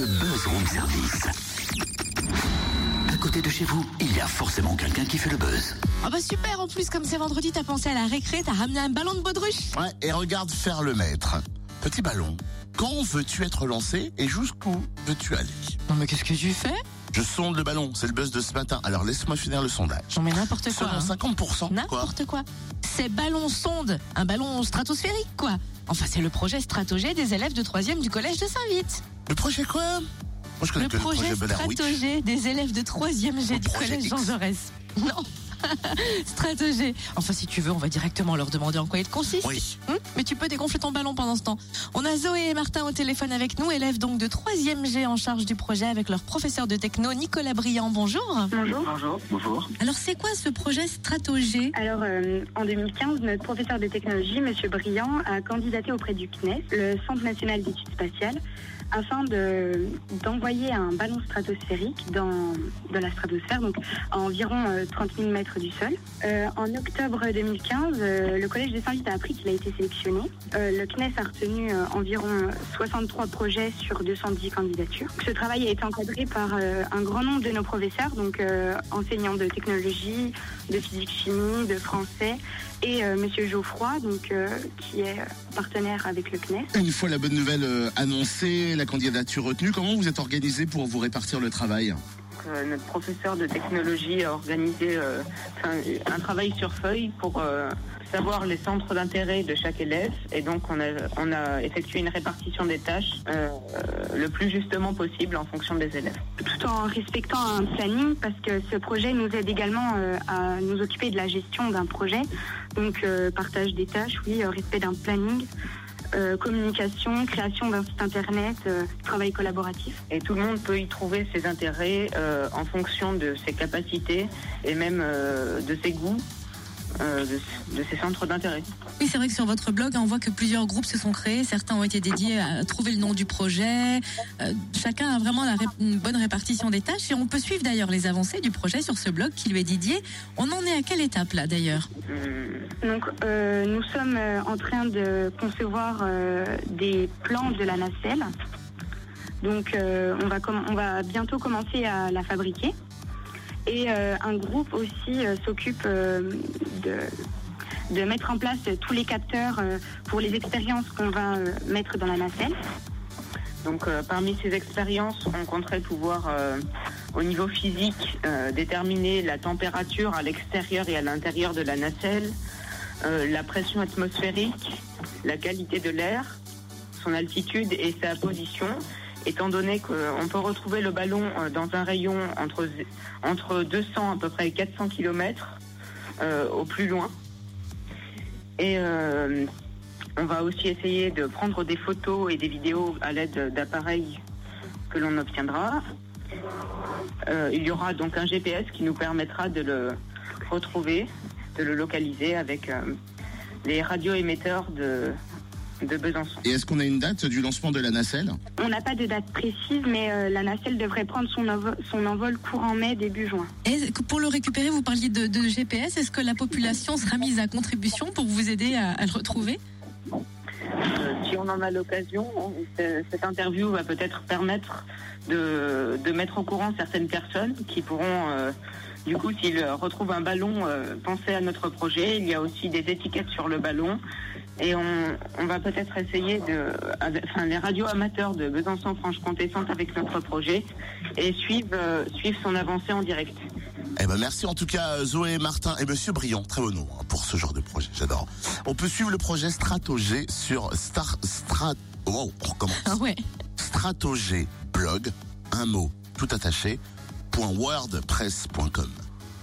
le buzz room service. À côté de chez vous, il y a forcément quelqu'un qui fait le buzz. Ah bah super, en plus comme c'est vendredi, t'as pensé à la récré, t'as ramené un ballon de baudruche. Ouais, et regarde faire le maître. Petit ballon. Quand veux-tu être lancé et jusqu'où veux-tu aller Non mais qu'est-ce que tu fais? Je sonde le ballon, c'est le buzz de ce matin. Alors laisse-moi finir le sondage. Non mais n'importe quoi. Selon hein. 50%, quoi N'importe quoi. C'est ballon sonde, un ballon stratosphérique quoi. Enfin c'est le projet Stratogé des élèves de 3 du collège de Saint-Vite. Le projet quoi Moi je connais Le que le projet. Stratogé des élèves de 3 G du projet collège Jean. Jaurès. Non. Stratogé. Enfin si tu veux, on va directement leur demander en quoi il consiste. Oui. Hum, mais tu peux dégonfler ton ballon pendant ce temps. On a Zoé et Martin au téléphone avec nous, élèves donc de 3e G en charge du projet avec leur professeur de techno Nicolas Briand. Bonjour. Bonjour. Bonjour. Bonjour. Alors c'est quoi ce projet Stratogé? Alors, euh, en 2015, notre professeur de technologie, Monsieur Briand, a candidaté auprès du CNES, le Centre national d'études spatiales, afin de d'envoyer un ballon stratosphérique dans la stratosphère, donc à environ euh, 30 000 mètres du sol. Euh, en octobre 2015, euh, le collège de Saint-Vite a appris qu'il a été sélectionné. Euh, le CNES a retenu euh, environ 63 projets sur 210 candidatures. Ce travail a été encadré par euh, un grand nombre de nos professeurs, donc euh, enseignants de technologie, de physique-chimie, de français, et euh, Monsieur Geoffroy, donc euh, qui est euh, partenaire avec le CNES. Une fois la bonne nouvelle euh, annoncée, la candidature retenue, comment vous êtes organisé pour vous répartir le travail? Euh, notre professeur de technologie a organisé euh, un travail sur feuille pour euh, savoir les centres d'intérêt de chaque élève et donc on a, on a effectué une répartition des tâches euh, euh, le plus justement possible en fonction des élèves. tout en respectant un planning parce que ce projet nous aide également euh, à nous occuper de la gestion d'un projet. Donc euh, partage des tâches, oui, respect d'un planning, euh, communication, création d'un site internet, euh, travail collaboratif. Et tout le monde peut y trouver ses intérêts euh, en fonction de ses capacités et même de ses goûts, euh, de, de ses centres d'intérêt. Oui, c'est vrai que sur votre blog, on voit que plusieurs groupes se sont créés. Certains ont été dédiés à trouver le nom du projet. Euh, chacun a vraiment la une bonne répartition des tâches. Et on peut suivre d'ailleurs les avancées du projet sur ce blog qui lui est dédié. On en est à quelle étape là d'ailleurs Hum, Donc euh, nous sommes euh, en train de concevoir euh, des plans de la nacelle. Donc euh, on, va com- on va bientôt commencer à la fabriquer. Et euh, un groupe aussi euh, s'occupe euh, de, mettre en place tous les capteurs pour les expériences qu'on va mettre dans la nacelle. Donc parmi ces expériences, on compterait pouvoir au niveau physique déterminer la température à l'extérieur et à l'intérieur de la nacelle, la pression atmosphérique, la qualité de l'air, son altitude et sa position, étant donné qu'on peut retrouver le ballon euh, dans un rayon entre, entre 200 à peu près 400 km au plus loin. Et euh, on va aussi essayer de prendre des photos et des vidéos à l'aide d'appareils que l'on obtiendra. Euh, il y aura donc un GPS qui nous permettra de le retrouver, de le localiser avec euh, les radioémetteurs de, de Besançon. Et est-ce qu'on a une date du lancement de la nacelle On n'a pas de date précise, mais euh, la nacelle devrait prendre son, envo- son envol courant mai, début juin. Et pour le récupérer, vous parliez de, de GPS. Est-ce que la population sera mise à contribution pour vous aider à, à le retrouver? Euh, si on en a l'occasion, on- ce- cette interview va peut-être permettre de, de mettre au courant certaines personnes qui pourront, euh, du coup, s'ils retrouvent un ballon, euh, penser à notre projet. Il y a aussi des étiquettes sur le ballon. Et on, on va peut-être essayer de, avec- enfin, les radios amateurs de Besançon, Franche-Comté sont avec notre projet et suivent, euh, suivent son avancée en direct. Eh ben merci en tout cas Zoé, Martin et Monsieur Briand, très beau nom hein, pour ce genre de projet, j'adore. On peut suivre le projet Stratogé sur Star Strat. Wow, on recommence. Ah ouais. Stratogé blog, un mot tout attaché. .wordpress.com.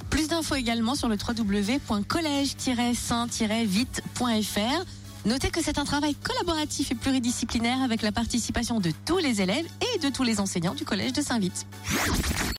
Plus d'infos également sur le www.collège-saint-vite.fr. Notez que c'est un travail collaboratif et pluridisciplinaire avec la participation de tous les élèves et de tous les enseignants du collège de Saint-Vite.